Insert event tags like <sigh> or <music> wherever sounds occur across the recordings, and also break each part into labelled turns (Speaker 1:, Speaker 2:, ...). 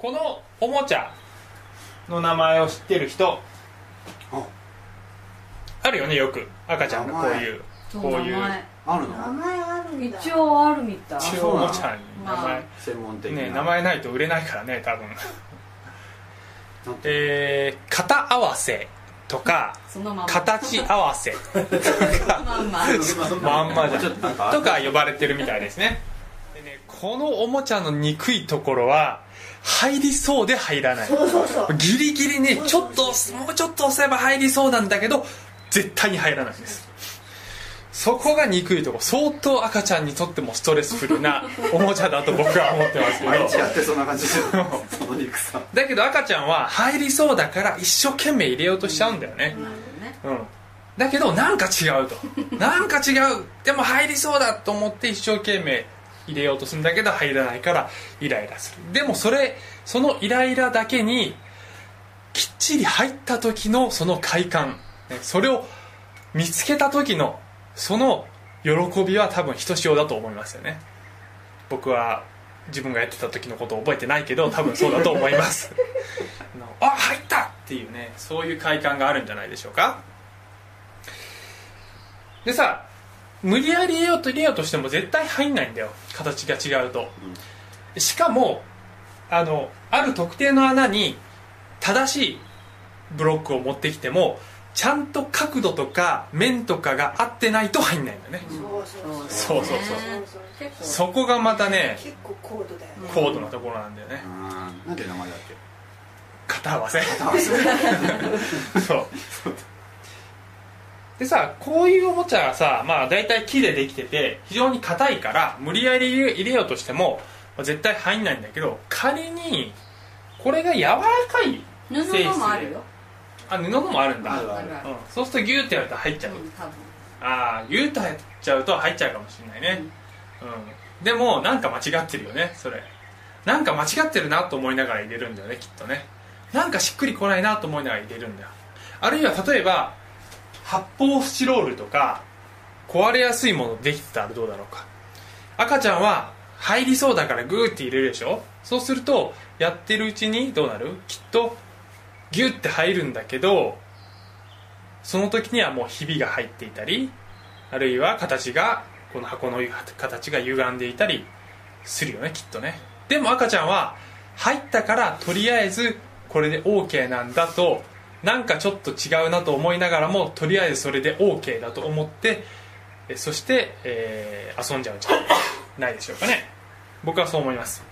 Speaker 1: このおもちゃの名前を知ってる人。
Speaker 2: あ。
Speaker 1: あるよねよく。赤ちゃんがこういうこういう。
Speaker 3: 名前
Speaker 2: あるの？
Speaker 4: 名前あるんだ
Speaker 3: 一応あるみたい。
Speaker 1: 一応おもちゃに。名前
Speaker 3: まあ
Speaker 2: 専門的な。
Speaker 1: ね名前ないと売れないからね多分。えー、型合わせとか形合わせ。とか
Speaker 3: まんま
Speaker 1: じゃ
Speaker 2: ん。
Speaker 1: とか呼ばれてるみたいですね。でねこのおもちゃの憎いところは入りそうで入らない。
Speaker 4: そうそうそう。
Speaker 1: ギリギリねちょっともうちょっと押せば入りそうなんだけど絶対に入らないんです。そこが憎いところ相当赤ちゃんにとってもストレスフルな <laughs> おもちゃだと僕は思ってますけど。
Speaker 2: 毎日やってそんな感じでその肉さ
Speaker 1: だけど赤ちゃんは入りそうだから一生懸命入れようとしちゃうんだよね。
Speaker 3: なるほどね
Speaker 1: うん。だけどなんか違うと。なんか違う。でも入りそうだと思って一生懸命入れようとするんだけど入らないからイライラする。でもそれそのイライラだけにきっちり入った時のその快感。それを見つけた時のその喜びは多分ひとしおだと思いますよね。僕は自分がやってた時のことを覚えてないけど多分そうだと思います。あのあ入ったっていうねそういう快感があるんじゃないでしょうか。でさ無理やり入れようと入れようとしても絶対入んないんだよ。形が違うと、しかもあのある特定の穴に正しいブロックを持ってきてもちゃんと角度とか面とかが合ってないと入んないんだよね、
Speaker 4: そうそう
Speaker 1: そう。そうそう
Speaker 4: そ
Speaker 1: こがまたね
Speaker 4: 結構高度だよね。
Speaker 1: 高度なところなんだよね。
Speaker 2: うんなんて名前だっけ？
Speaker 1: 肩合わせ。
Speaker 2: あ <laughs> そう
Speaker 1: そう <laughs> でさこういうおもちゃはさまあ大体木でできてて非常に硬いから無理やり入れようとしてもまあ絶対入んないんだけど仮にこれが柔らかい
Speaker 3: 布のもあるよ。
Speaker 1: あ布のもあるんだ。
Speaker 2: あるある。
Speaker 1: うん、そうするとギューってやると入っちゃう、
Speaker 3: うん多分。
Speaker 1: ああギューッと入っちゃうと入っちゃうかもしれないね、うん、でもなんか間違ってるよねそれ。なんか間違ってるなと思いながら入れるんだよねきっとね。なんかしっくりこないなと思いながら入れるんだよ。あるいは例えば発泡スチロールとか壊れやすいものできてたらどうだろうか。赤ちゃんは入りそうだからグーって入れるでしょ？そうするとやってるうちにどうなる？きっとギュッて入るんだけどその時にはもうひびが入っていたりあるいは形がこの箱の形が歪んでいたりするよねきっとね。でも赤ちゃんは入ったからとりあえずこれで OK なんだとなんかちょっと違うなと思いながらもとりあえずそれで OK だと思ってそして、えー遊んじゃうんじゃないでしょうかね。僕はそう思います。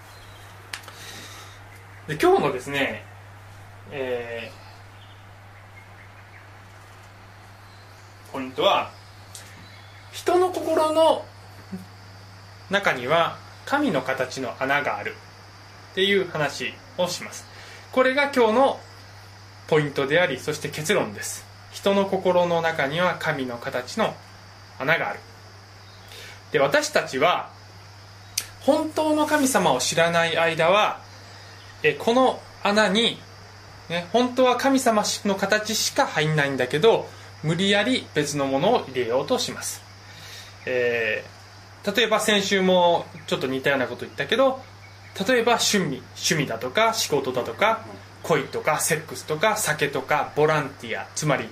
Speaker 1: で今日のですねえーポイントは人の心の中には神の形の穴があるっていう話をします。これが今日のポイントでありそして結論です。人の心の中には神の形の穴がある。で私たちは本当の神様を知らない間はえこの穴に、ね、本当は神様の形しか入んないんだけど無理やり別のものを入れようとします、えー例えば先週もちょっと似たようなこと言ったけど例えば趣味趣味だとか仕事だとか恋とかセックスとか酒とかボランティアつまり、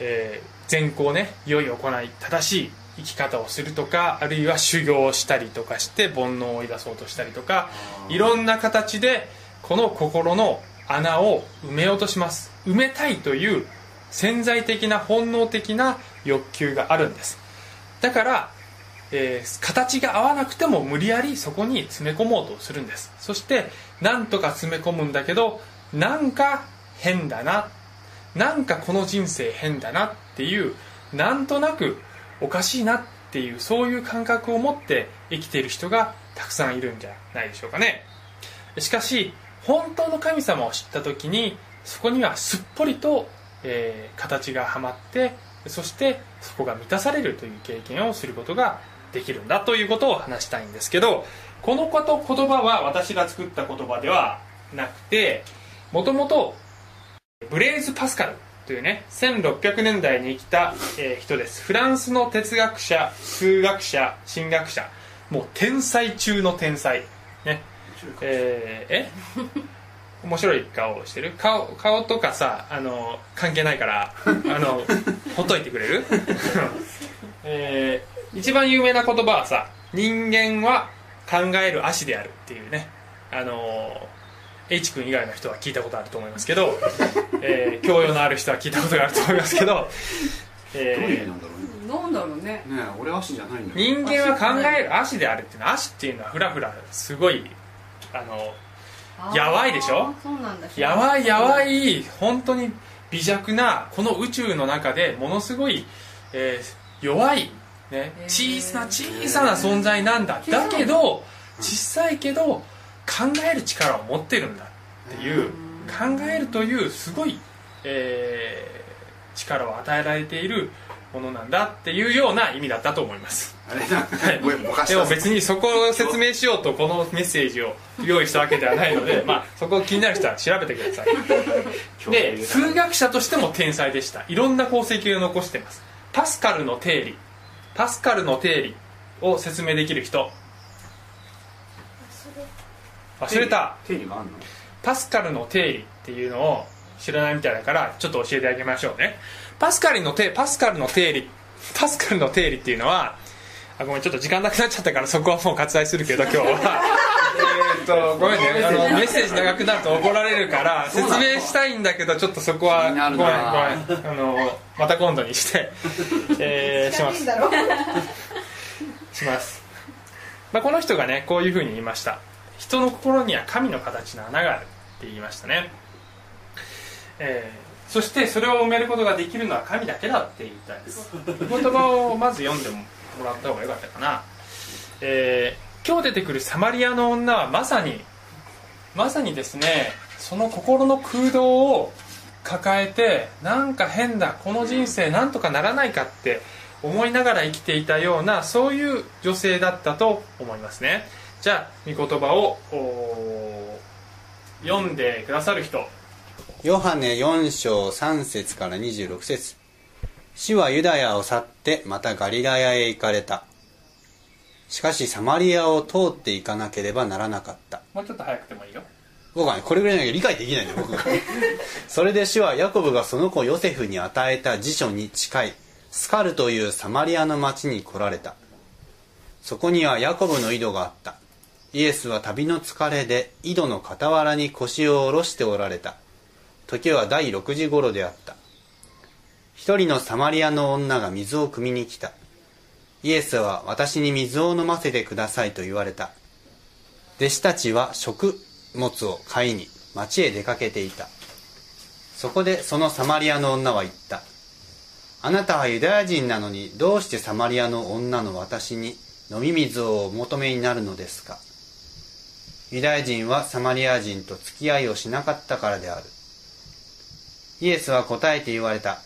Speaker 1: えー善行ね良い行い正しい生き方をするとかあるいは修行をしたりとかして煩悩を追い出そうとしたりとかいろんな形でこの心の穴を埋めようとします。埋めたいという潜在的な本能的な欲求があるんです。だから、えー形が合わなくても無理やりそこに詰め込もうとするんです。そしてなんとか詰め込むんだけどなんか変だな。なんかこの人生変だなっていうなんとなくおかしいなっていうそういう感覚を持って生きている人がたくさんいるんじゃないでしょうかね。しかし本当の神様を知った時にそこにはすっぽりと、えー形がはまってそしてそこが満たされるという経験をすることができるんだということを話したいんですけどこのこと言葉は私が作った言葉ではなくてもともとブレイズ・パスカルというね1600年代に生きた、えー人です。フランスの哲学者数学者神学者。もう天才中の天才。ね。えー、え？<laughs> 面白い顔をしてる？顔顔とかさあの関係ないから <laughs> あのほっといてくれる？<laughs> えー、一番有名な言葉はさ人間は考える足であるっていうね。あの H 君以外の人は聞いたことあると思いますけど、<laughs> えー、教養のある人は聞いたことがあると思いますけど、<laughs>
Speaker 2: どういう意
Speaker 1: え
Speaker 2: 味なんだろうね。
Speaker 3: なんだろうね
Speaker 2: ねえ俺足じゃないんだよ。
Speaker 1: 人間は考える足であるっていうのは足っていうのはふらふらすごいあのやばいでしょ？
Speaker 3: そうなんだ。
Speaker 1: やばいやば
Speaker 3: い
Speaker 1: い本当に微弱なこの宇宙の中でものすごい、えー弱い、ね、小さな小さな存在なんだ。だけど小さいけど考える力を持ってるんだっていう考えるというすごい、えー力を与えられているものなんだっていうような意味だったと思います。
Speaker 2: あれなんかごめんぼかした
Speaker 1: でも別にそこを説明しようとこのメッセージを用意したわけではないので、<laughs> まあ、そこ気になる人は調べてください。<laughs> で数学者としても天才でした。いろんな功績を残してます。パスカルの定理。パスカルの定理を説明できる人忘れた。
Speaker 2: 定理があんの？
Speaker 1: パスカルの定理っていうのを知らないみたいだからちょっと教えてあげましょうね。パスカルの定パスカルの定理パスカルの定理っていうのはあごめんちょっと時間なくなっちゃったからそこはもう割愛するけど <laughs> 今日は。えーっとごめんねあのメッセージ長くなると怒られるから説明したいんだけどちょっとそこはごめん
Speaker 2: な
Speaker 1: ごめんあのまた今度にして、<laughs> えーします。します、まあ、この人がねこういうふうに言いました人の心には神の形の穴があるって言いましたね、えーそしてそれを埋めることができるのは神だけだって言ったんです。言葉をまず読んでもらった方がよかったかな、えー今日出てくるサマリアの女はまさにまさにですねその心の空洞を抱えてなんか変だこの人生なんとかならないかって思いながら生きていたようなそういう女性だったと思いますね。じゃあ御言葉を読んでくださる人。
Speaker 5: ヨハネ4章3節から26節。主はユダヤを去ってまたガリラヤへ行かれた。しかしサマリアを通っていかなければならなかった。
Speaker 1: もうちょっと早くてもいいよ。
Speaker 5: 僕はねこれぐらいなきゃ理解できないんだよ僕。が <laughs> それで主はヤコブがその子ヨセフに与えた辞書に近いスカルというサマリアの町に来られた。そこにはヤコブの井戸があったイエスは旅の疲れで井戸の傍らに腰を下ろしておられた。時は第6時頃であった。一人のサマリアの女が水を汲みに来た。イエスは私に水を飲ませてくださいと言われた。弟子たちは食物を買いに町へ出かけていた。そこでそのサマリアの女は言った。あなたはユダヤ人なのにどうしてサマリアの女の私に飲み水をお求めになるのですか？ユダヤ人はサマリア人と付き合いをしなかったからである。イエスは答えて言われた。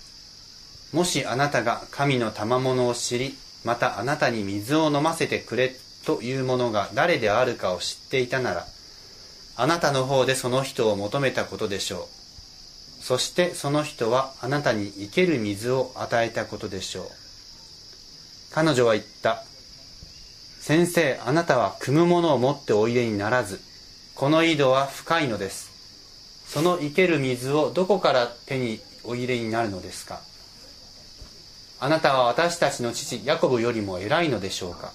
Speaker 5: もしあなたが神の賜物を知りまたあなたに水を飲ませてくれというものが誰であるかを知っていたならあなたの方でその人を求めたことでしょう。そしてその人はあなたに生ける水を与えたことでしょう。彼女は言った。先生あなたは汲むものを持っておいでにならずこの井戸は深いのです。その生ける水をどこから手にお入れになるのですか？あなたは私たちの父ヤコブよりも偉いのでしょうか？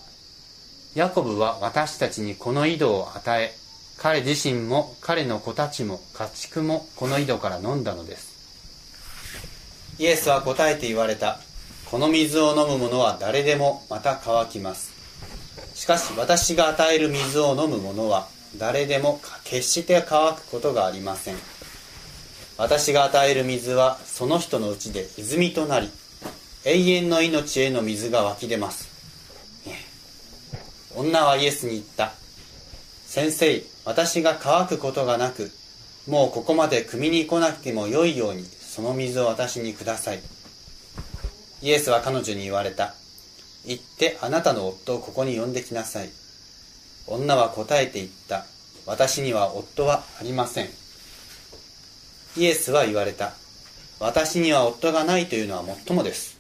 Speaker 5: ヤコブは私たちにこの井戸を与え彼自身も彼の子たちも家畜もこの井戸から飲んだのです。イエスは答えて言われた。この水を飲む者は誰でもまた乾きます。しかし私が与える水を飲む者は誰でも決して乾くことがありません。私が与える水はその人のうちで泉となり永遠の命への水が湧き出ます。女はイエスに言った。先生私が乾くことがなくもうここまで汲みに来なくてもよいようにその水を私にください。イエスは彼女に言われた。行ってあなたの夫をここに呼んできなさい。女は答えて言った。私には夫はありません。イエスは言われた。私には夫がないというのはもっともです。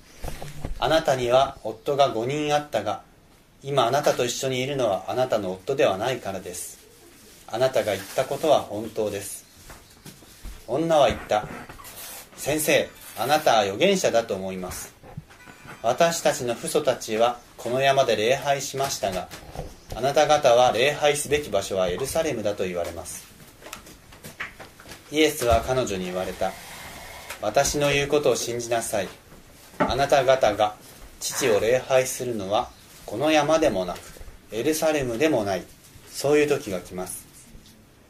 Speaker 5: あなたには夫が5人あったが今あなたと一緒にいるのはあなたの夫ではないからです。あなたが言ったことは本当です。女は言った。先生あなたは預言者だと思います。私たちの父祖たちはこの山で礼拝しましたがあなた方は礼拝すべき場所はエルサレムだと言われます。イエスは彼女に言われた。私の言うことを信じなさい。あなた方が父を礼拝するのはこの山でもなくエルサレムでもない。そういう時が来ます。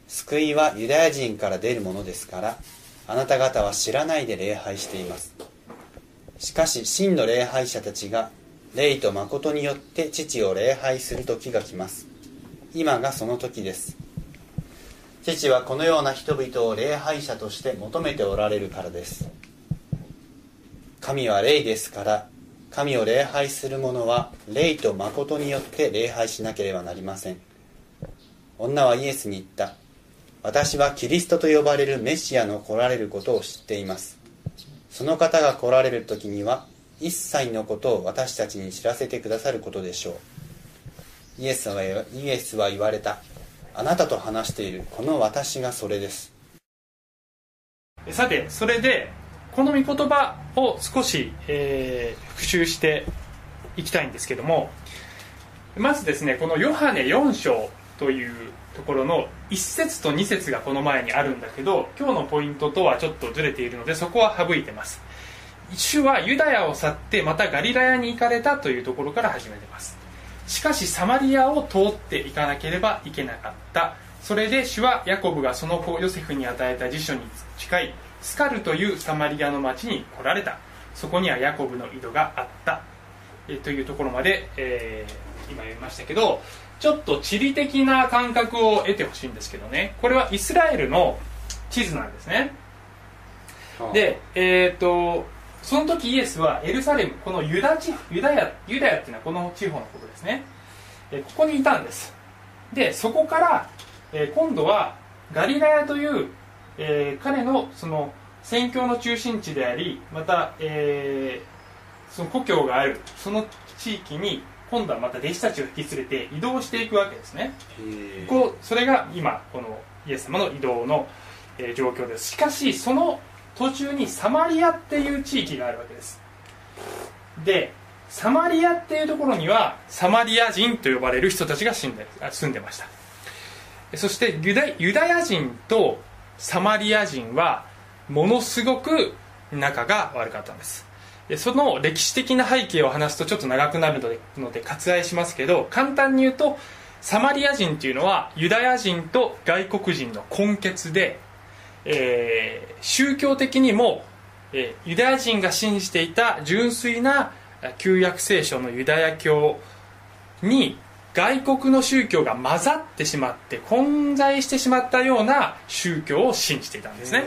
Speaker 5: 救いはユダヤ人から出るものですからあなた方は知らないで礼拝しています。しかし真の礼拝者たちが霊と誠によって父を礼拝する時が来ます。今がその時です。父はこのような人々を礼拝者として求めておられるからです。神は霊ですから神を礼拝する者は霊と誠によって礼拝しなければなりません。女はイエスに言った。私はキリストと呼ばれるメシアの来られることを知っています。その方が来られる時には一切のことを私たちに知らせてくださることでしょう。イエスはイエスは言われた。あなたと話している。この私がそれです。
Speaker 1: さてそれでこの御言葉を少し、えー復習していきたいんですけどもまずですねこのヨハネ4章というところの1節と2節がこの前にあるんだけど今日のポイントとはちょっとずれているのでそこは省いてます。主はユダヤを去ってまたガリラヤに行かれたというところから始めてます。しかしサマリアを通っていかなければいけなかった。それで主はヤコブがその子ヨセフに与えた辞書に近いスカルというサマリアの町に来られた。そこにはヤコブの井戸があった。えというところまで、えー今読みましたけどちょっと地理的な感覚を得てほしいんですけどね。これはイスラエルの地図なんですね。でえっ、とその時イエスはエルサレムこのユダ地ユダヤユダヤっていうのはこの地方のことですね。えーここにいたんです。でそこから、えー今度はガリラヤという、えー彼のその宣教の中心地でありまた、えーその故郷があるその地域に今度はまた弟子たちを引き連れて移動していくわけですね。こうそれが今このイエス様の移動の、えー状況です。しかしその途中にサマリアっていう地域があるわけです。でサマリアっていうところにはサマリア人と呼ばれる人たちが住んであ住んでました。そしてユダユダヤ人とサマリア人はものすごく仲が悪かったんです。でその歴史的な背景を話すとちょっと長くなるのでので割愛しますけど簡単に言うとサマリア人っていうのはユダヤ人と外国人の根血で、えー宗教的にも、えーユダヤ人が信じていた純粋なえー旧約聖書のユダヤ教に外国の宗教が混ざってしまって混在してしまったような宗教を信じていたんですね。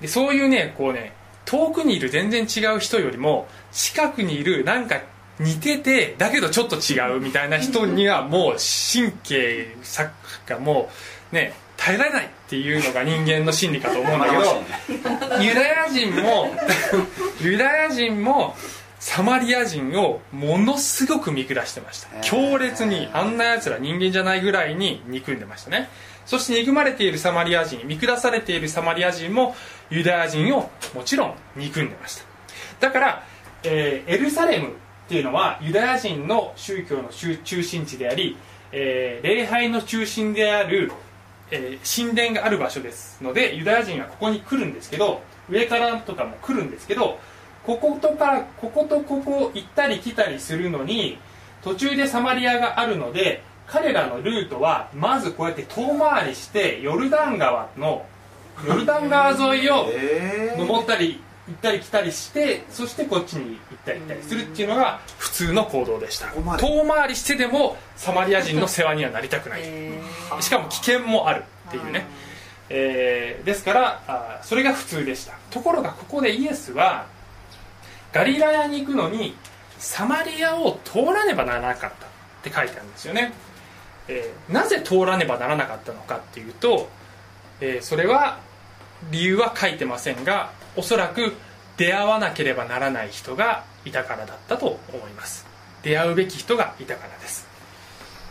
Speaker 1: でそういうねこうね遠くにいる全然違う人よりも近くにいるなんか似ててだけどちょっと違うみたいな人にはもう神経さがもうね耐えられないっていうのが人間の心理かと思うんだけどユダヤ人も <laughs> ユダヤ人もサマリア人をものすごく見下してました。強烈にあんなやつら人間じゃないぐらいに憎んでましたねそして憎まれているサマリア人見下されているサマリア人もユダヤ人をもちろん憎んでました。だから、えーエルサレムっていうのはユダヤ人の宗教の中心地であり、えー礼拝の中心である、えー神殿がある場所ですのでユダヤ人はここに来るんですけど上からとかも来るんですけどこことかこことここ行ったり来たりするのに途中でサマリアがあるので彼らのルートはまずこうやって遠回りしてヨルダン川のヨルダン川沿いを <laughs>
Speaker 2: え
Speaker 1: 登ったり行ったり来たりしてそしてこっちに行ったり来たりするっていうのが普通の行動でした。遠回り。してでもサマリア人の世話にはなりたくない。<laughs>
Speaker 3: え
Speaker 1: しかも危険もあるっていうね、えーですからあーそれが普通でした。ところがここでイエスはガリラヤに行くのにサマリアを通らねばならなかったって書いてあるんですよね、えーなぜ通らねばならなかったのかっていうと、えーそれは理由は書いてませんがおそらく出会わなければならない人がいたからだったと思います。出会うべき人がいたからです、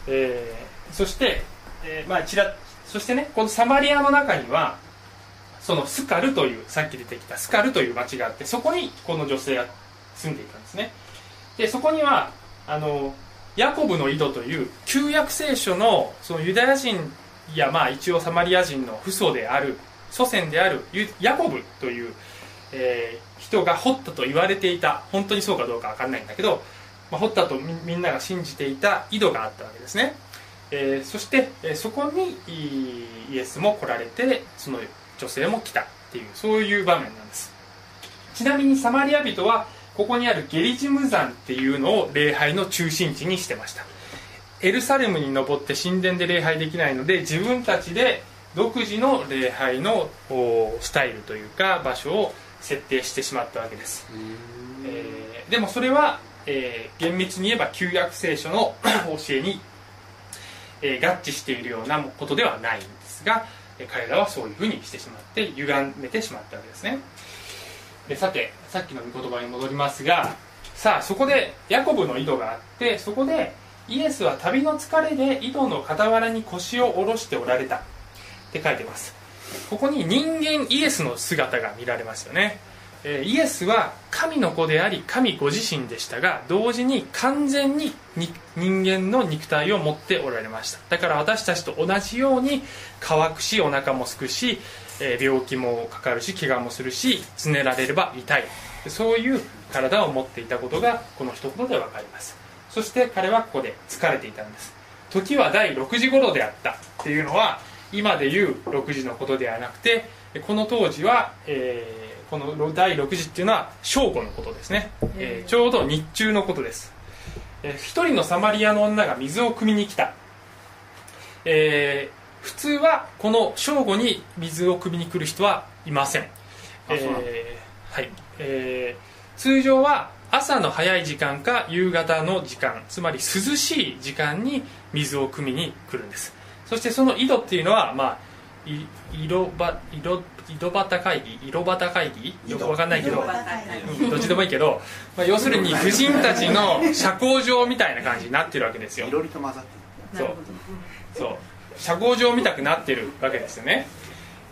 Speaker 1: えーそしてえーまあ、ちらそしてねこのサマリアの中にはそのスカルというさっき出てきたスカルという町があってそこにこの女性が住んでいたんですね。でそこにはあのヤコブの井戸という旧約聖書のそのユダヤ人やまあ一応サマリア人の父祖である祖先であるヤコブという、えー人が掘ったと言われていた。本当にそうかどうかわかんないんだけど、まあ、掘ったとみんなが信じていた井戸があったわけですね、えーそして、えーそこにイエスも来られてその女性も来たっていうそういう場面なんです。ちなみにサマリア人はここにあるゲリジム山っていうのを礼拝の中心地にしてました。エルサレムに登って神殿で礼拝できないので自分たちで独自の礼拝のおスタイルというか場所を設定してしまったわけです、えーでもそれは、えー厳密に言えば旧約聖書の <coughs> 教えに、えー合致しているようなことではないんですが、えー彼らはそういうふうにしてしまって歪めてしまったわけですねでさてさっきの御言葉に戻りますがさあそこでヤコブの井戸があってそこでイエスは旅の疲れで井戸の傍らに腰を下ろしておられた。って書いてます。ここに人間イエスの姿が見られますよね、イエスは神の子であり神ご自身でしたが同時に完全にに人間の肉体を持っておられました。だから私たちと同じように乾くしお腹もすくし、えー病気もかかるし怪我もするしつねられれば痛い。そういう体を持っていたことがこの一言で分かります。そして彼はここで疲れていたんです。時は第6時頃であったっていうのは今でいう6時のことではなくてこの当時は、えーこの第6時っていうのは正午のことですね、えーちょうど日中のことです、えー一人のサマリアの女が水を汲みに来た、えー普通はこの正午に水を汲みに来る人はいません。えーはい。えー通常は朝の早い時間か夕方の時間つまり涼しい時間に水を汲みに来るんです。そしてその井戸っていうのはまあい色ば色井戸端会議？色端会議？よくわかんないけど。うんどっちでもいいけど、まあ、要するに婦人たちの社交場みたいな感じになってるわけですよ。
Speaker 2: いろりと混ざって
Speaker 1: そう。そう社交場見たくなってるわけですよね、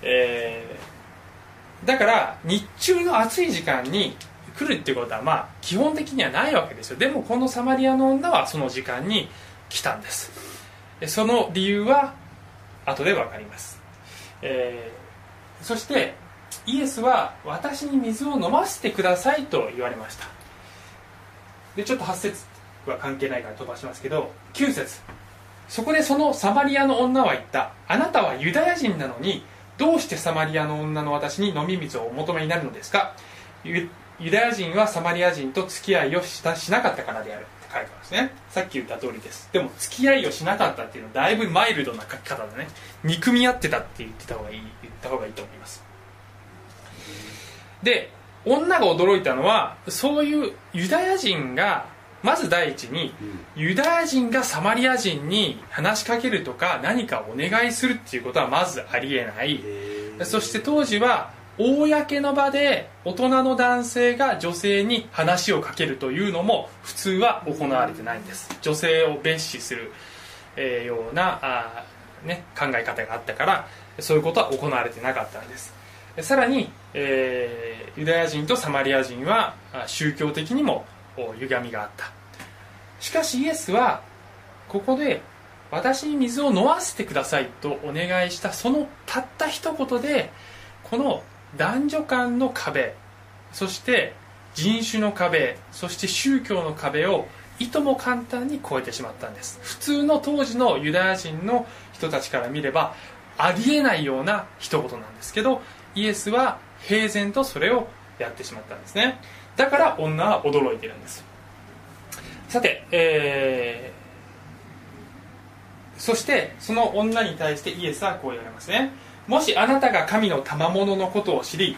Speaker 1: えーだから日中の暑い時間に来るっていうことはまあ基本的にはないわけですよ。でもこのサマリアの女はその時間に来たんです。その理由は後で分かります、えーそしてイエスは私に水を飲ませてくださいと言われました。でちょっと8節は関係ないから飛ばしますけど9節。そこでそのサマリアの女は言った。あなたはユダヤ人なのにどうしてサマリアの女の私に飲み水をお求めになるのですか？ユダヤ人はサマリア人と付き合いをしたしなかったからである。って書いてますね。さっき言った通りです。でも付き合いをしなかったっていうのはだいぶマイルドな書き方だね。憎み合ってたって言ってた方がいい言った方がいいと思います。で女が驚いたのはそういうユダヤ人がまず第一にユダヤ人がサマリア人に話しかけるとか何かお願いするっていうことはまずありえない。そして当時は公の場で大人の男性が女性に話をかけるというのも普通は行われてないんです。女性を蔑視する、えーようなあー、ね、考え方があったからそういうことは行われてなかったんです。さらに、えーユダヤ人とサマリア人はあ宗教的にもお歪みがあった。しかしイエスはここで私に水を飲ませてくださいとお願いしたそのたった一言でこの男女間の壁そして人種の壁そして宗教の壁をいとも簡単に越えてしまったんです。普通の当時のユダヤ人の人たちから見ればありえないような一言なんですけどイエスは平然とそれをやってしまったんですね。だから女は驚いてるんです。さて、えーそしてその女に対してイエスはこう言われますね。もしあなたが神の賜物のことを知り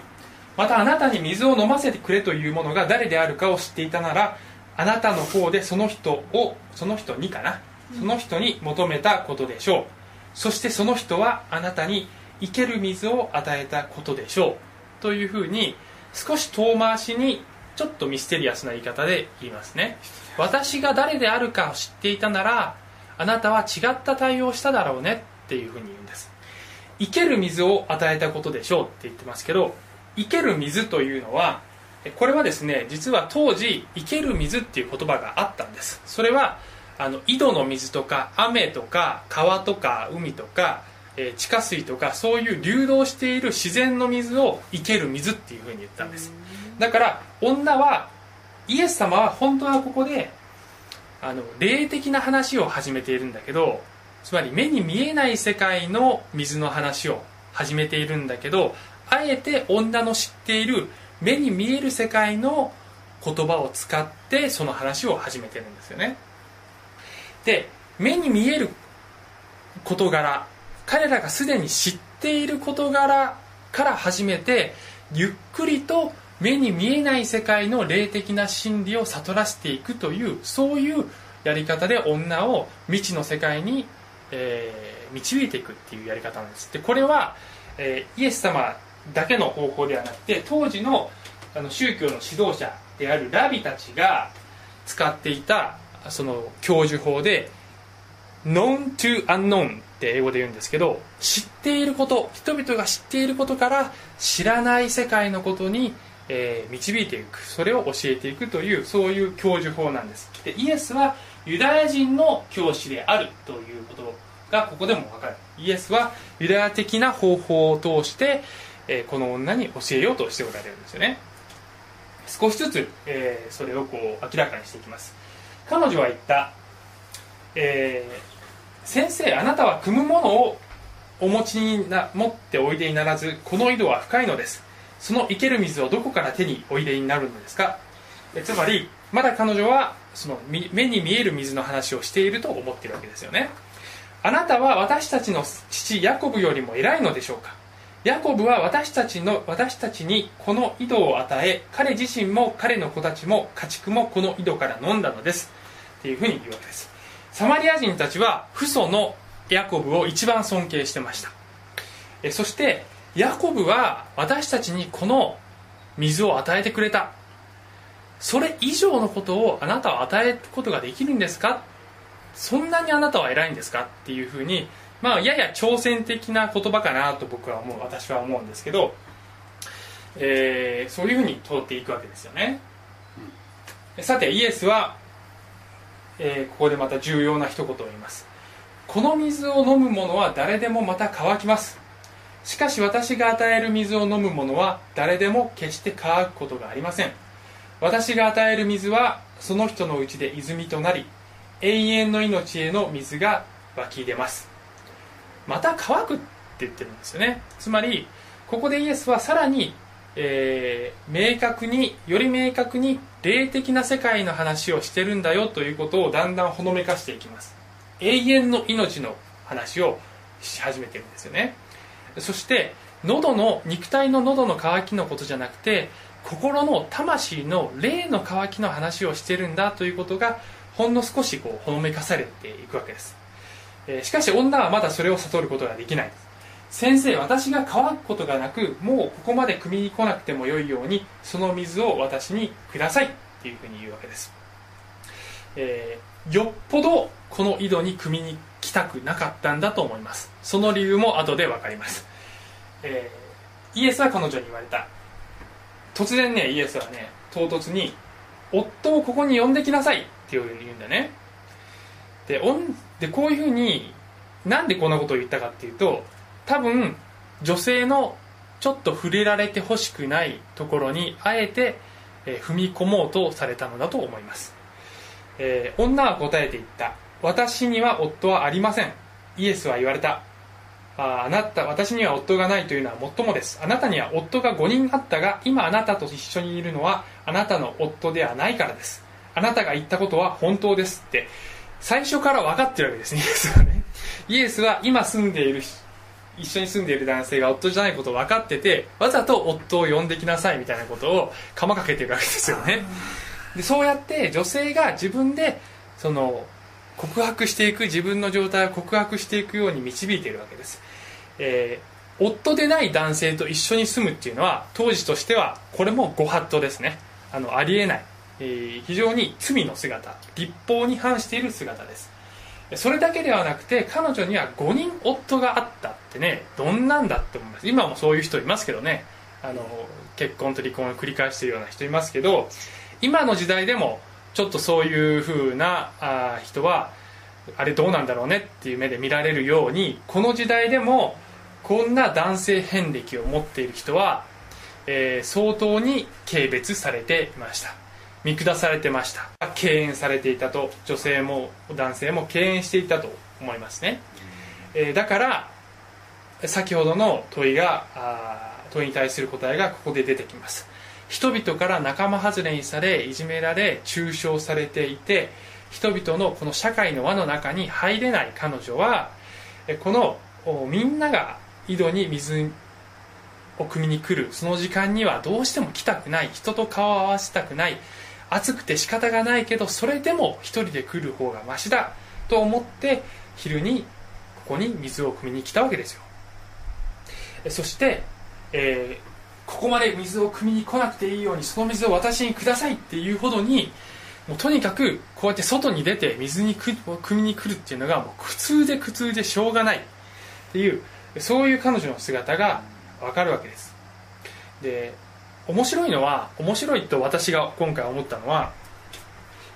Speaker 1: またあなたに水を飲ませてくれというものが誰であるかを知っていたならあなたの方でその人をその人にかなその人に求めたことでしょう。そしてその人はあなたに生ける水を与えたことでしょう。というふうに少し遠回しにちょっとミステリアスな言い方で言いますね。私が誰であるかを知っていたならあなたは違った対応をしただろうねっていうふうに言うんです。生ける水を与えたことでしょうって言ってますけど生ける水というのはこれはですね実は当時生ける水っていう言葉があったんです。それはあの井戸の水とか雨とか川とか海とか、えー地下水とかそういう流動している自然の水を生ける水っていうふうに言ったんです。だから女はイエス様は本当はここであの霊的な話を始めているんだけどつまり目に見えない世界の水の話を始めているんだけどあえて女の知っている目に見える世界の言葉を使ってその話を始めてるんですよね。で目に見える事柄彼らがすでに知っている事柄から始めてゆっくりと目に見えない世界の霊的な真理を悟らせていくというそういうやり方で女を未知の世界に、えー導いていくっていうやり方なんです。でこれは、えーイエス様だけの方法ではなくて当時のあの宗教の指導者であるラビたちが使っていたその教授法で known to unknown って英語で言うんですけど知っていること人々が知っていることから知らない世界のことに、えー導いていくそれを教えていくというそういう教授法なんです。でイエスはユダヤ人の教師であるということがここでも分かる。イエスはユダヤ的な方法を通して、えーこの女に教えようとしておられるんですよね。少しずつ、えーそれをこう明らかにしていきます。彼女は言った、えー先生あなたは汲むものをお持ちにな持っておいでにならずこの井戸は深いのです。その生ける水をどこから手においでになるのですか？えつまりまだ彼女はその目に見える水の話をしていると思っているわけですよね。あなたは私たちの父ヤコブよりも偉いのでしょうか？ヤコブは私たちの私たちにこの井戸を与え彼自身も彼の子たちも家畜もこの井戸から飲んだのです。っていうふうに言うわけです。サマリア人たちは父祖のヤコブを一番尊敬してました。えそしてヤコブは私たちにこの水を与えてくれた。それ以上のことをあなたは与えることができるんですか？そんなにあなたは偉いんですか？っていうふうにまあやや挑戦的な言葉かなと僕は思う私は思うんですけど、えーそういうふうに通っていくわけですよね、さてイエスは、えーここでまた重要な一言を言います。この水を飲む者は誰でもまた乾きますしかし私が与える水を飲む者は誰でも決して乾くことがありません。私が与える水はその人のうちで泉となり永遠の命への水が湧き出ます。また乾くって言ってるんですよね。つまりここでイエスはさらに、えー明確により明確に霊的な世界の話をしてるんだよということをだんだんほのめかしていきます。永遠の命の話をし始めてるんですよね。そして喉の肉体の喉の渇きのことじゃなくて心の魂の霊の渇きの話をしてるんだということがほんの少しこうほのめかされていくわけです、えーしかし女はまだそれを悟ることができない。先生私が乾くことがなくもうここまで汲みに来なくてもよいようにその水を私にくださいっていうふうに言うわけです、えーよっぽどこの井戸に汲みに来たくなかったんだと思います。その理由も後で分かります、えーイエスは彼女に言われた。突然ねイエスはね唐突に「夫をここに呼んできなさい」って言うんだね。でおんでこういうふうになんでこんなことを言ったかっていうと多分女性のちょっと触れられてほしくないところにあえて、えー踏み込もうとされたのだと思います、えー女は答えて言った。私には夫はありません。イエスは言われた。ああなた私には夫がないというのはもっともです。あなたには夫が5人あったが今あなたと一緒にいるのはあなたの夫ではないからです。あなたが言ったことは本当ですって。最初から分かってるわけですねイエスはね。イエスは今住んでいる一緒に住んでいる男性が夫じゃないことを分かっててわざと夫を呼んできなさいみたいなことを釜かけてるわけですよね。でそうやって女性が自分でその告白していく自分の状態を告白していくように導いているわけです、えー夫でない男性と一緒に住むっていうのは当時としてはこれもご法度ですね。あのありえない、えー非常に罪の姿。立法に反している姿です。それだけではなくて彼女には5人夫があったってねどんなんだって思います。今もそういう人いますけどね。あの結婚と離婚を繰り返しているような人いますけど今の時代でもちょっとそういう風なあ人はあれどうなんだろうねっていう目で見られるようにこの時代でもこんな男性遍歴を持っている人は、えー相当に軽蔑されていました。見下されてました。敬遠されていたと女性も男性も敬遠していたと思いますね、えーだから先ほどの問いが問いに対する答えがここで出てきます。人々から仲間外れにされいじめられ中傷されていて人々のこの社会の輪の中に入れない彼女はこのみんなが井戸に水を汲みに来るその時間にはどうしても来たくない人と顔を合わせたくない暑くて仕方がないけどそれでも一人で来る方がマシだと思って昼にここに水を汲みに来たわけですよ。そして、えここまで水を汲みに来なくていいようにその水を私にくださいっていうほどにもうとにかくこうやって外に出て水にく汲みに来るっていうのがもう苦痛で苦痛でしょうがないっていうそういう彼女の姿がわかるわけです。で面白いのは面白いと私が今回思ったのは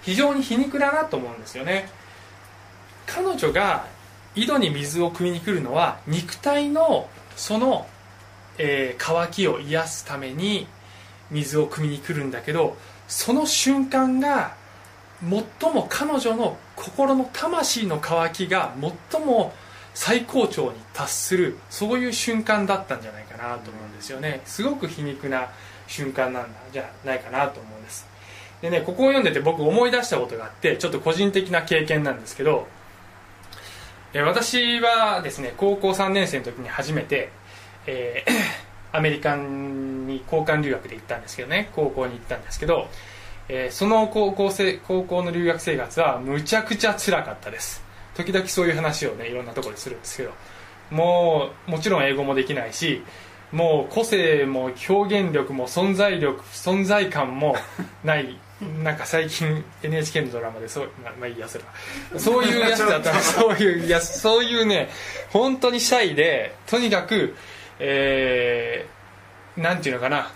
Speaker 1: 非常に皮肉だなと思うんですよね。彼女が井戸に水を汲みに来るのは肉体のその、えー渇きを癒すために水を汲みに来るんだけどその瞬間が最も彼女の心の魂の渇きが最も最高潮に達するそういう瞬間だったんじゃないかなと思うんですよね。すごく皮肉な瞬間なんじゃないかなと思うんです。でねここを読んでて僕思い出したことがあってちょっと個人的な経験なんですけど私はですね高校3年生の時に初めて、えーアメリカに交換留学で行ったんですけどね。高校に行ったんですけど、えーその高校生高校の留学生活はむちゃくちゃ辛かったです。時々そういう話をねいろんなところでするんですけど。もうもちろん英語もできないしもう個性も表現力も存在力存在感もない。<laughs> なんか最近 NHK のドラマでそうまあまあいいやそれは。そういうやつだった。<laughs> らそういうやつそういうね本当にシャイでとにかくえー、なんていうのかな。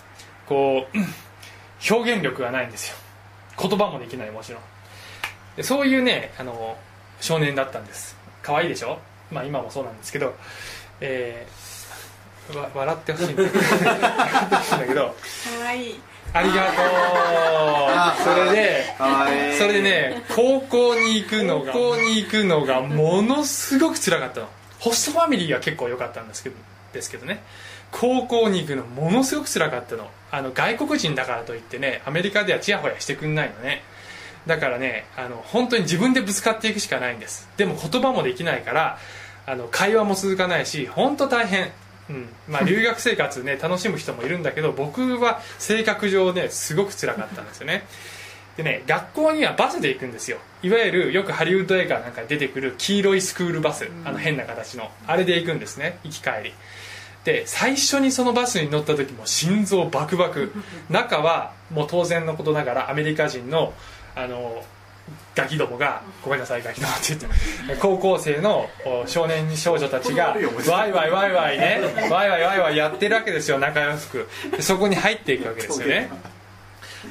Speaker 1: こううん <clears throat> 表現力がないんですよ。言葉もできないもちろん。でそういうねあの少年だったんです。可愛いでしょ？まあ今もそうなんですけど。えーわ笑ってほしいんだけど。笑ってほしいんだけど。
Speaker 3: 可愛い。
Speaker 1: ありがとう。それでそれでね高校に行くのが高校に行くのがものすごく辛かったの。ホストファミリーは結構良かったんですけどですけどね。高校に行くのものすごく辛かったの。あの外国人だからといってねアメリカではチヤホヤしてくんないのね。だからねあの本当に自分でぶつかっていくしかないんです。でも言葉もできないからあの会話も続かないし本当大変。うん。まあ、<laughs> 留学生活ね楽しむ人もいるんだけど僕は性格上ねすごく辛かったんですよね。でね学校にはバスで行くんですよ。いわゆるよくハリウッド映画なんかに出てくる黄色いスクールバス。あの変な形の。あれで行くんですね。行き帰りで最初にそのバスに乗った時も心臓バクバク。<laughs> 中はもう当然のことながらアメリカ人のあのガキどもがごめんなさいガキどもって言って <laughs> 高校生のお少年少女たちがワイワイワイワイね <laughs> ワイワイワイワイやってるわけですよ仲良くでそこに入っていくわけですよね。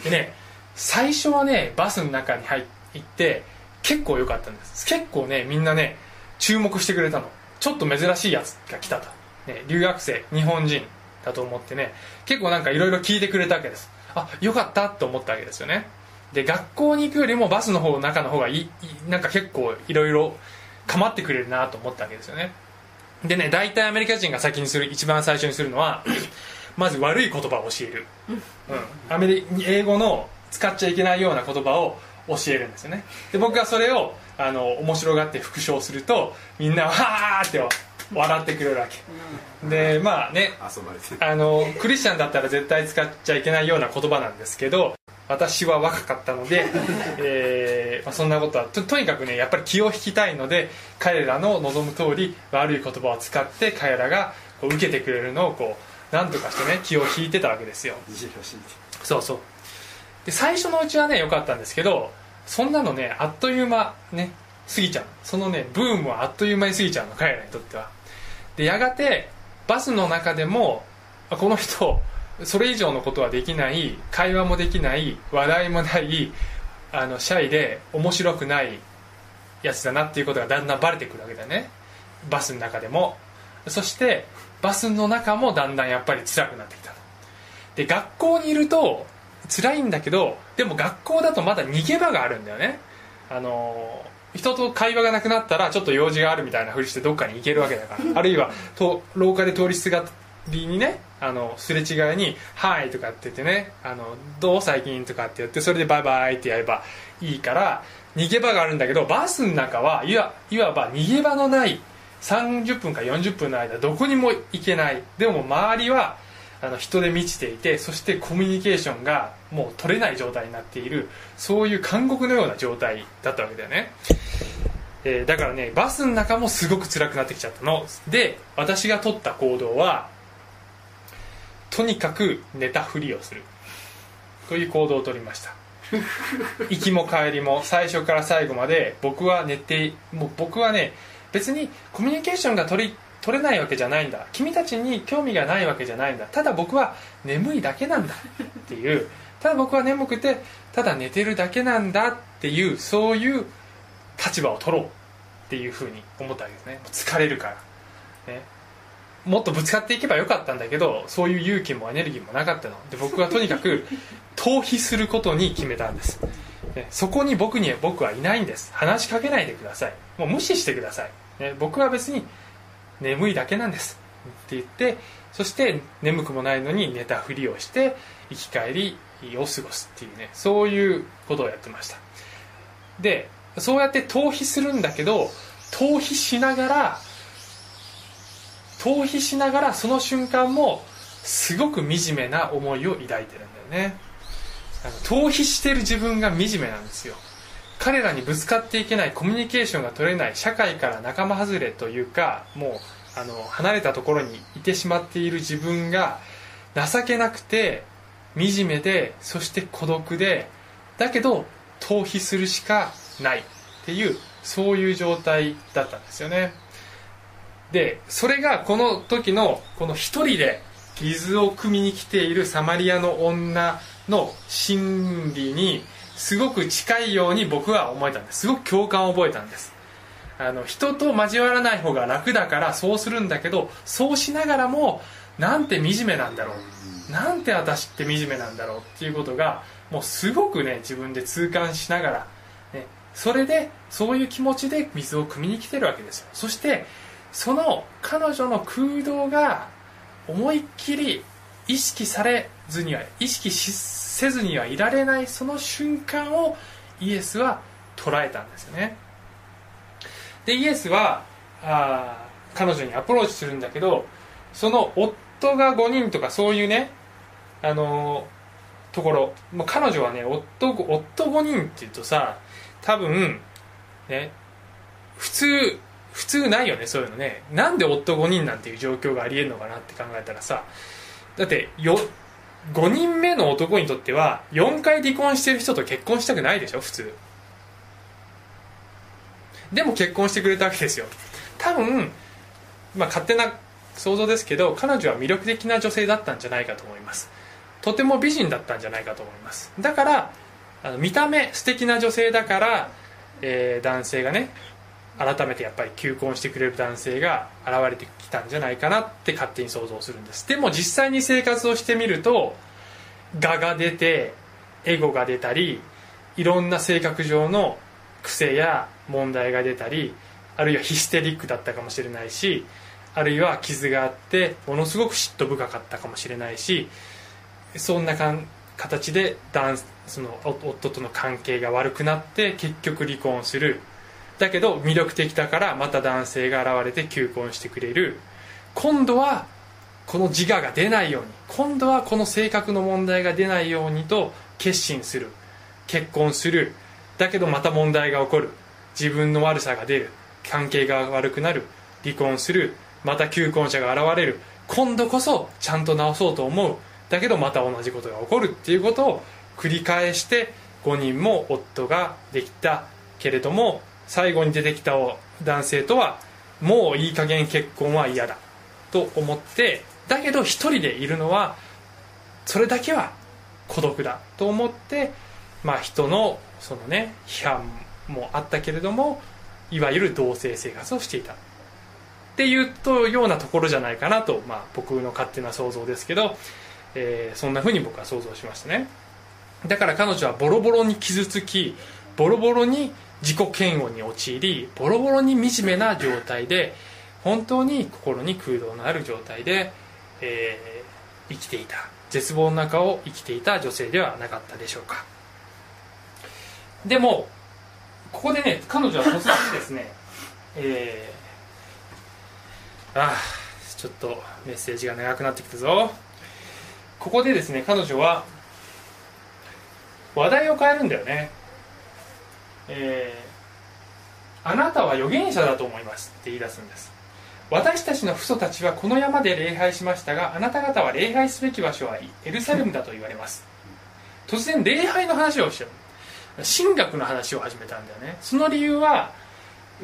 Speaker 1: でね最初はねバスの中に入って結構良かったんです。結構ねみんなね注目してくれたの。ちょっと珍しいやつが来たと、ね、留学生日本人だと思ってね結構なんかいろいろ聞いてくれたわけです。あよかったと思ったわけですよね。で学校に行くよりもバスの方の中の方がいいなんか結構いろいろ構ってくれるなと思ったわけですよね。でね大体アメリカ人が先にする一番最初にするのは <coughs> まず悪い言葉を教える、うん、アメリ英語の使っちゃいけないような言葉を教えるんですよね。で僕はそれをあの面白がって復唱するとみんなわーって笑ってくれるわけ。でまあね
Speaker 2: 遊ばれてる。
Speaker 1: あのクリスチャンだったら絶対使っちゃいけないような言葉なんですけど私は若かったので、<laughs> えーまあ、そんなことはととにかくねやっぱり気を引きたいので彼らの望む通り悪い言葉を使って彼らがこう受けてくれるのをこうなんとかしてね気を引いてたわけですよ。そうそう。で最初のうちはね良かったんですけどそんなのねあっという間ね過ぎちゃう。そのねブームはあっという間に過ぎちゃうの彼らにとってはでやがてバスの中でもあこの人それ以上のことはできない会話もできない話題もないあのシャイで面白くないやつだなっていうことがだんだんバレてくるわけだね。バスの中でも。そしてバスの中もだんだんやっぱり辛くなってきたで学校にいると辛いんだけどでも学校だとまだ逃げ場があるんだよね。あの人と会話がなくなったらちょっと用事があるみたいなふりしてどっかに行けるわけだから。<laughs> あるいはと廊下で通りすがりにねあのすれ違いに「はい」とかって言ってね「あのどう最近」とかって言ってそれで「バイバイ」ってやればいいから逃げ場があるんだけどバスの中はいわいわば逃げ場のない30分か40分の間どこにも行けない。でも周りはあの人で満ちていてそしてコミュニケーションがもう取れない状態になっているそういう監獄のような状態だったわけだよね、えーだからねバスの中もすごく辛くなってきちゃったの。で私が取った行動はとにかく寝たふりをする。という行動を取りました。<laughs> 行きも帰りも最初から最後まで僕は寝てもう僕はね別にコミュニケーションが取り取れないわけじゃないんだ。君たちに興味がないわけじゃないんだ。ただ僕は眠いだけなんだっていうただ僕は眠くてただ寝てるだけなんだっていうそういう立場を取ろうっていうふうに思ったわけですね。疲れるから、ね、もっとぶつかっていけばよかったんだけどそういう勇気もエネルギーもなかったの。で僕はとにかく <laughs> 逃避することに決めたんです。ね。そこに僕には僕はいないんです。話しかけないでください。もう無視してください、ね、僕は別に眠いだけなんです。って言ってそして眠くもないのに寝たふりをして生き返りを過ごすっていうねそういうことをやってました。でそうやって逃避するんだけど逃避しながら逃避しながらその瞬間もすごく惨めな思いを抱いてるんだよね。あの逃避してる自分が惨めなんですよ。彼らにぶつかっていけないコミュニケーションが取れない社会から仲間外れというかもうあの離れたところにいてしまっている自分が情けなくて惨めでそして孤独でだけど逃避するしかないっていうそういう状態だったんですよね。でそれがこの時のこの一人で水を汲みに来ているサマリアの女の心理にすごく近いように僕は思えたんです。すごく共感を覚えたんです。あの人と交わらない方が楽だからそうするんだけどそうしながらもなんて惨めなんだろう。なんて私って惨めなんだろうっていうことがもうすごくね自分で痛感しながら、ね、それでそういう気持ちで水を汲みに来てるわけですよ。そしてその彼女の空洞が思いっきり意識されずには意識せずにはいられないその瞬間をイエスは捉えたんですよね。でイエスはあ彼女にアプローチするんだけどその夫夫が5人とかそういうねあのーところ。もう彼女はね夫夫5人っていうとさ多分ね普通普通ないよねそういうのね。なんで夫5人なんていう状況がありえるのかなって考えたらさ。だってよ5人目の男にとっては4回離婚してる人と結婚したくないでしょ普通。でも結婚してくれたわけですよ。多分まあ勝手な想像ですけど彼女は魅力的な女性だったんじゃないかと思います。とても美人だったんじゃないかと思います。だからあの見た目素敵な女性だから、えー男性がね改めてやっぱり求婚してくれる男性が現れてきたんじゃないかなって勝手に想像するんです。でも実際に生活をしてみると我が出てエゴが出たりいろんな性格上の癖や問題が出たりあるいはヒステリックだったかもしれないしあるいは傷があってものすごく嫉妬深かったかもしれないしそんなかん形でその夫との関係が悪くなって結局離婚する。だけど魅力的だからまた男性が現れて求婚してくれる。今度はこの自我が出ないように今度はこの性格の問題が出ないようにと決心する。結婚する。だけどまた問題が起こる。自分の悪さが出る。関係が悪くなる。離婚する。また求婚者が現れる。今度こそちゃんと直そうと思う。だけどまた同じことが起こるっていうことを繰り返して5人も夫ができたけれども最後に出てきた男性とはもういい加減結婚は嫌だ。と思ってだけど一人でいるのはそれだけは孤独だ。と思って、まあ、人のそのね批判もあったけれどもいわゆる同性生活をしていた。っていうとようなところじゃないかなと、まあ、僕の勝手な想像ですけど、えーそんな風に僕は想像しましたね。だから彼女はボロボロに傷つきボロボロに自己嫌悪に陥りボロボロに惨めな状態で本当に心に空洞のある状態で、えー生きていた。絶望の中を生きていた女性ではなかったでしょうか。でもここでね彼女は突然ですね <laughs> えー、ああちょっとメッセージが長くなってきたぞ。ここでですね彼女は話題を変えるんだよね。えーあなたは預言者だと思いますって言い出すんです。私たちの父祖たちはこの山で礼拝しましたがあなた方は礼拝すべき場所はエルサレムだと言われます。<laughs> 突然礼拝の話をしちゃう。神学の話を始めたんだよね。その理由は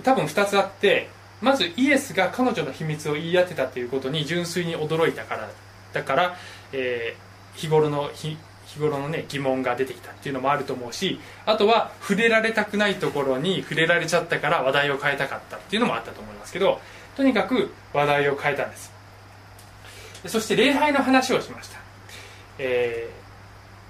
Speaker 1: 多分2つあってまずイエスが彼女の秘密を言い当てたということに純粋に驚いたからだから、えー日頃の日日頃のね疑問が出てきたっていうのもあると思うしあとは触れられたくないところに触れられちゃったから話題を変えたかったっていうのもあったと思いますけどとにかく話題を変えたんです。そして礼拝の話をしました、えー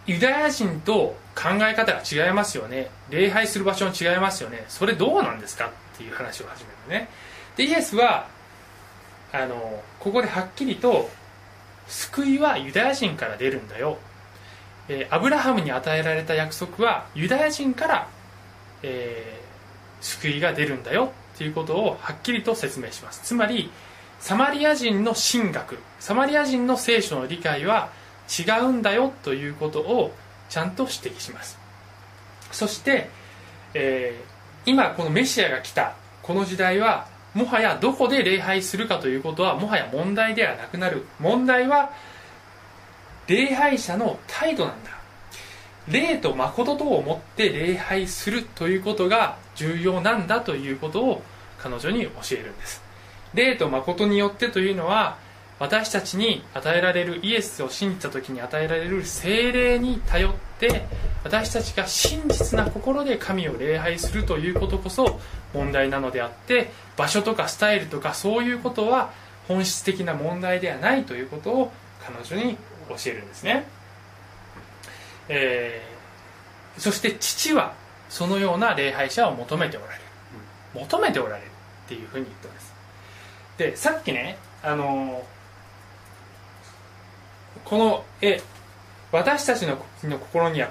Speaker 1: ユダヤ人と考え方が違いますよね。礼拝する場所も違いますよね。それどうなんですかっていう話を始めるね。でイエスはあのここではっきりと救いはユダヤ人から出るんだよ、えーアブラハムに与えられた約束はユダヤ人から、えー救いが出るんだよ。っていうことをはっきりと説明します。つまりサマリア人の神学サマリア人の聖書の理解は違うんだよということをちゃんと指摘します。そして、えー今このメシアが来たこの時代はもはやどこで礼拝するかということはもはや問題ではなくなる。問題は礼拝者の態度なんだ。礼と誠とをもって礼拝するということが重要なんだということを彼女に教えるんです。礼と誠によってというのは私たちに与えられるイエスを信じた時に与えられる精霊に頼って私たちが真実な心で神を礼拝するということこそ問題なのであって場所とかスタイルとかそういうことは本質的な問題ではないということを彼女に教えるんですね、えーそして父はそのような礼拝者を求めておられる。求めておられるっていうふうに言ったんです。でさっきねあのこの絵私たちの心には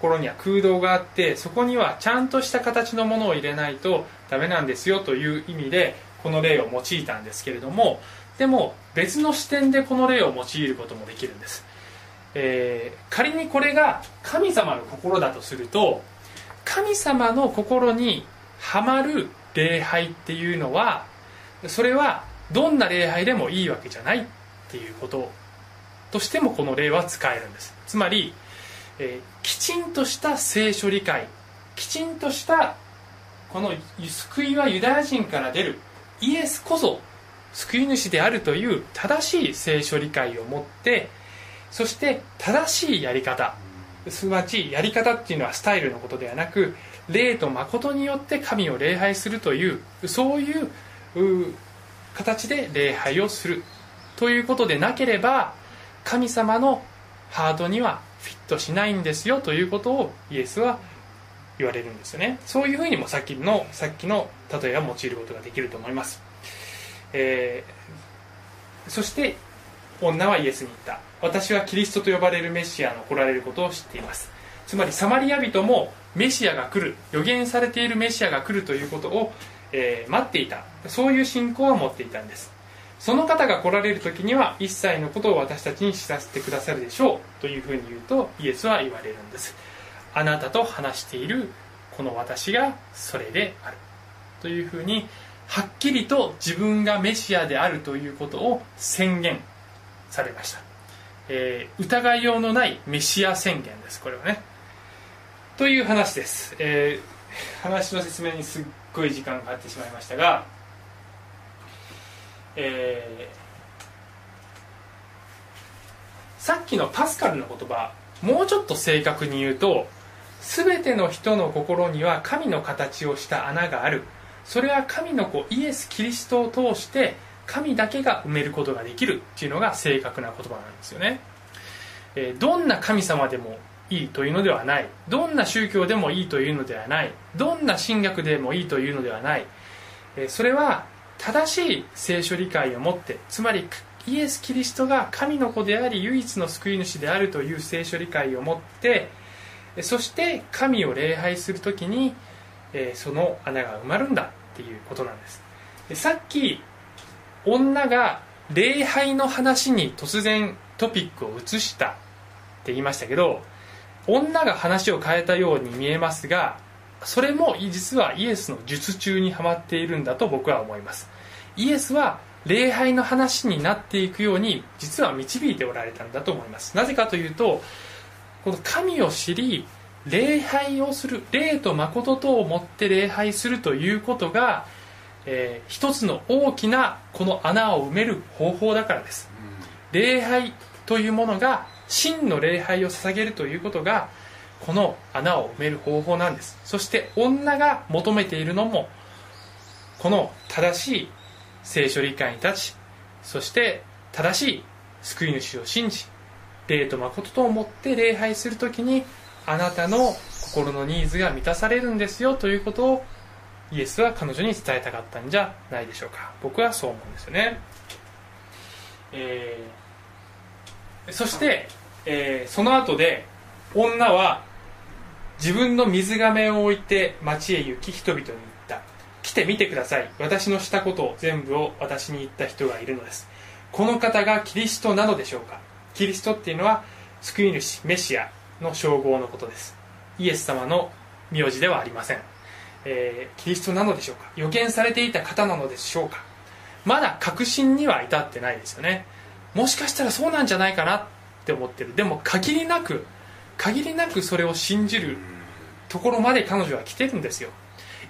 Speaker 1: 心には空洞があってそこにはちゃんとした形のものを入れないとダメなんですよという意味でこの例を用いたんですけれどもでも別の視点でこの例を用いることもできるんです、えー仮にこれが神様の心だとすると神様の心にはまる礼拝っていうのはそれはどんな礼拝でもいいわけじゃないっていうこととしてもこの例は使えるんです。つまり、えーきちんとした聖書理解きちんとしたこの救いはユダヤ人から出るイエスこそ救い主であるという正しい聖書理解を持ってそして正しいやり方すなわちやり方っていうのはスタイルのことではなく霊と誠によって神を礼拝するというそういうう形で礼拝をするということでなければ神様のハートにはフィットしないんですよということをイエスは言われるんですよね。そういうふうにもさっきのさっきの例えは用いることができると思います、えーそして女はイエスに言った。私はキリストと呼ばれるメシアの来られることを知っています。つまりサマリア人もメシアが来る予言されているメシアが来るということを、えー待っていた。そういう信仰は持っていたんです。その方が来られる時には一切のことを私たちに知らせてくださるでしょうというふうに言うとイエスは言われるんです。あなたと話しているこの私がそれである。というふうにはっきりと自分がメシアであるということを宣言されました、えー疑いようのないメシア宣言です。これはね。という話です、えー話の説明にすっごい時間がかかってしまいましたが、えーさっきのパスカルの言葉もうちょっと正確に言うと全ての人の心には神の形をした穴がある。それは神の子イエス・キリストを通して神だけが埋めることができるっていうのが正確な言葉なんですよね、えーどんな神様でもいいというのではない。どんな宗教でもいいというのではない。どんな神学でもいいというのではない、えーそれは正しい聖書理解を持ってつまりイエス・キリストが神の子であり唯一の救い主であるという聖書理解を持ってそして神を礼拝するときに、その穴が埋まるんだっていうことなんです。さっき女が礼拝の話に突然トピックを移したって言いましたけど女が話を変えたように見えますがそれも実はイエスの術中にはまっているんだと僕は思います。イエスは礼拝の話になっていくように実は導いておられたんだと思います。なぜかというとこの神を知り礼拝をする霊と誠とをもって礼拝するということが、えー一つの大きなこの穴を埋める方法だからです。礼拝というものが真の礼拝を捧げるということがこの穴を埋める方法なんです。そして女が求めているのもこの正しい聖書理解に立ちそして正しい救い主を信じ霊と誠と思って礼拝するときにあなたの心のニーズが満たされるんですよということをイエスは彼女に伝えたかったんじゃないでしょうか。僕はそう思うんですよね、えーそして、えーその後で女は自分の水がめを置いて町へ行き人々に言った。来てみてください。私のしたことを全部を私に言った人がいるのです。この方がキリストなのでしょうか？キリストっていうのは救い主メシアの称号のことです。イエス様の名字ではありません、えーキリストなのでしょうか？予見されていた方なのでしょうか？まだ確信には至ってないですよね。もしかしたらそうなんじゃないかなって思ってる。でも限りなく限りなくそれを信じるところまで彼女は来てるんですよ。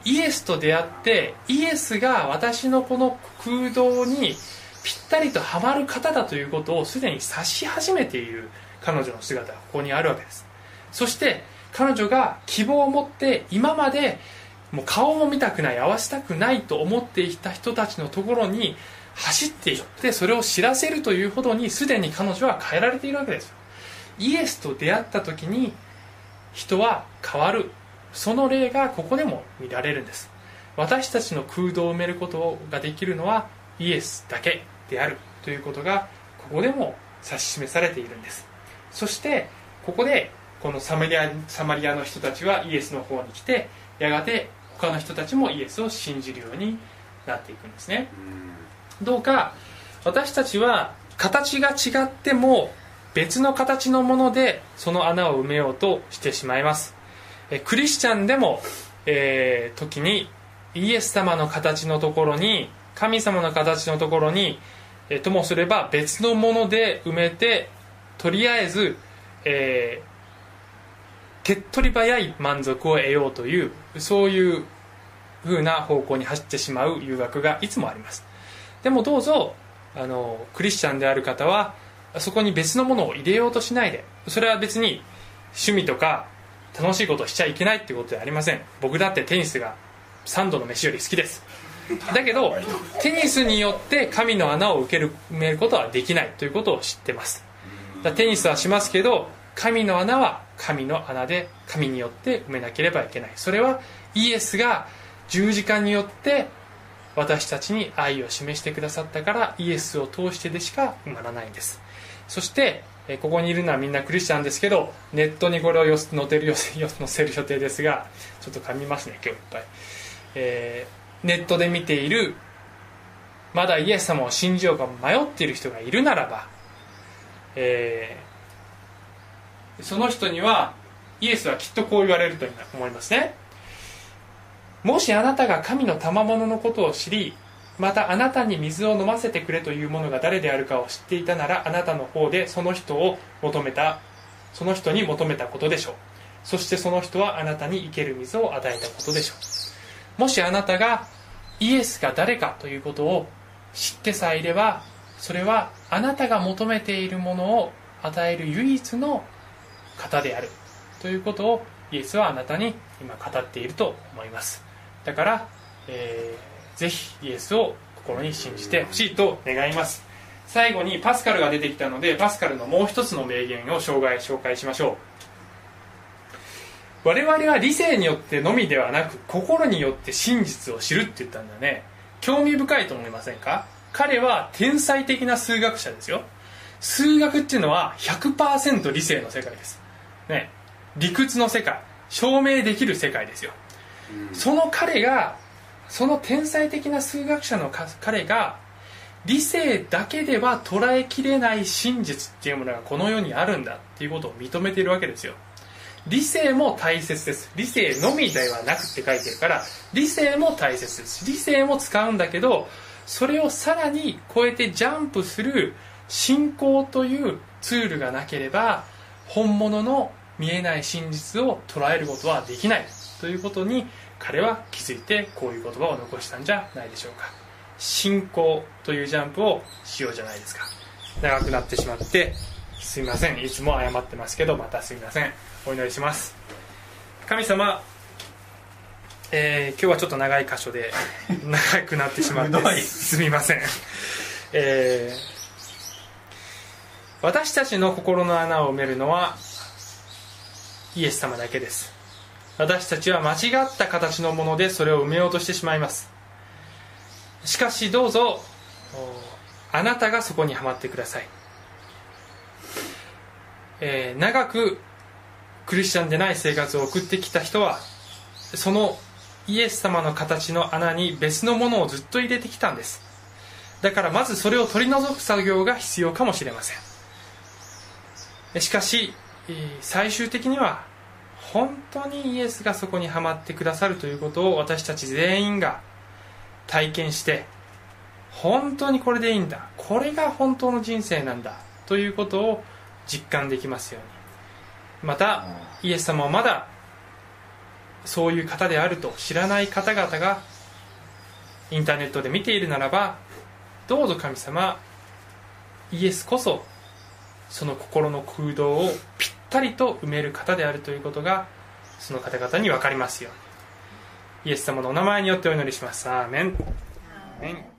Speaker 1: イエスと出会ってイエスが私のこの空洞にぴったりとはまる方だということをすでに察し始めている彼女の姿がここにあるわけです。そして彼女が希望を持って今までもう顔も見たくない合わせたくないと思っていた人たちのところに走っていってそれを知らせるというほどにすでに彼女は変えられているわけですイエスと出会った時に人は変わる。その例がここでも見られるんです。私たちの空洞を埋めることができるのはイエスだけである。ということがここでも指し示されているんです。そしてここでこのサマリアサマリアの人たちはイエスの方に来てやがて他の人たちもイエスを信じるようになっていくんですね。どうか私たちは形が違っても別の形のものでその穴を埋めようとしてしまいます。えクリスチャンでも、えー時にイエス様の形のところに神様の形のところに、えーともすれば別のもので埋めてとりあえず、えー手っ取り早い満足を得ようというそういう風な方向に走ってしまう誘惑がいつもあります。でもどうぞあのクリスチャンである方はそこに別のものを入れようとしないで。それは別に趣味とか楽しいことをしちゃいけないっていうことではありません。僕だってテニスが3度の飯より好きです。だけどテニスによって神の穴を受ける埋めることはできない。ということを知ってます。だテニスはしますけど神の穴は神の穴で神によって埋めなければいけない。それはイエスが十字架によって私たちに愛を示してくださったからイエスを通してでしか埋まらないんです。そしてここにいるのはみんなクリスチャンですけどネットにこれを載てるよせよ載せる予定ですがちょっと噛みますね今日いっぱい、えーネットで見ているまだイエス様を信じようか迷っている人がいるならば、えーその人にはイエスはきっとこう言われると思いますね。もしあなたが神の賜物のことを知りまたあなたに水を飲ませてくれというものが誰であるかを知っていたならあなたの方でその人を求めたその人に求めたことでしょう。そしてその人はあなたに生ける水を与えたことでしょう。もしあなたがイエスが誰かということを知ってさえいればそれはあなたが求めているものを与える唯一の方である。ということをイエスはあなたに今語っていると思います。だから、えーぜひイエスを心に信じてほしいと願います。最後にパスカルが出てきたのでパスカルのもう一つの名言を紹介紹介しましょう。我々は理性によってのみではなく心によって真実を知るって言ったんだね。興味深いと思いませんか？彼は天才的な数学者ですよ。数学っていうのは100%理性の世界です。ね。理屈の世界。証明できる世界ですよ。その彼がその天才的な数学者の彼が理性だけでは捉えきれない真実っていうものがこの世にあるんだっていうことを認めているわけですよ。理性も大切です。理性のみではなくって書いてるから理性も大切です。理性も使うんだけどそれをさらに超えてジャンプする信仰というツールがなければ本物の見えない真実を捉えることはできない。ということに彼は気づいてこういう言葉を残したんじゃないでしょうか。信仰というジャンプをしようじゃないですか。長くなってしまってすみません。いつも謝ってますけどまたすみません。お祈りします。神様えー今日はちょっと長い箇所で <laughs> 長くなってしまってすみません。えー私たちの心の穴を埋めるのはイエス様だけです私たちは間違った形のものでそれを埋めようとしてしまいます。しかしどうぞあなたがそこにはまってください、えー長くクリスチャンでない生活を送ってきた人はそのイエス様の形の穴に別のものをずっと入れてきたんです。だからまずそれを取り除く作業が必要かもしれません。しかし最終的には本当にイエスがそこにはまってくださるということを私たち全員が体験して本当にこれでいいんだ。これが本当の人生なんだ。ということを実感できますように。またイエス様はまだそういう方であると知らない方々がインターネットで見ているならばどうぞ神様イエスこそその心の空洞をぴったりと埋める方であるということがその方々に分かりますように。イエス様のお名前によってお祈りします。アーメン。アーメン。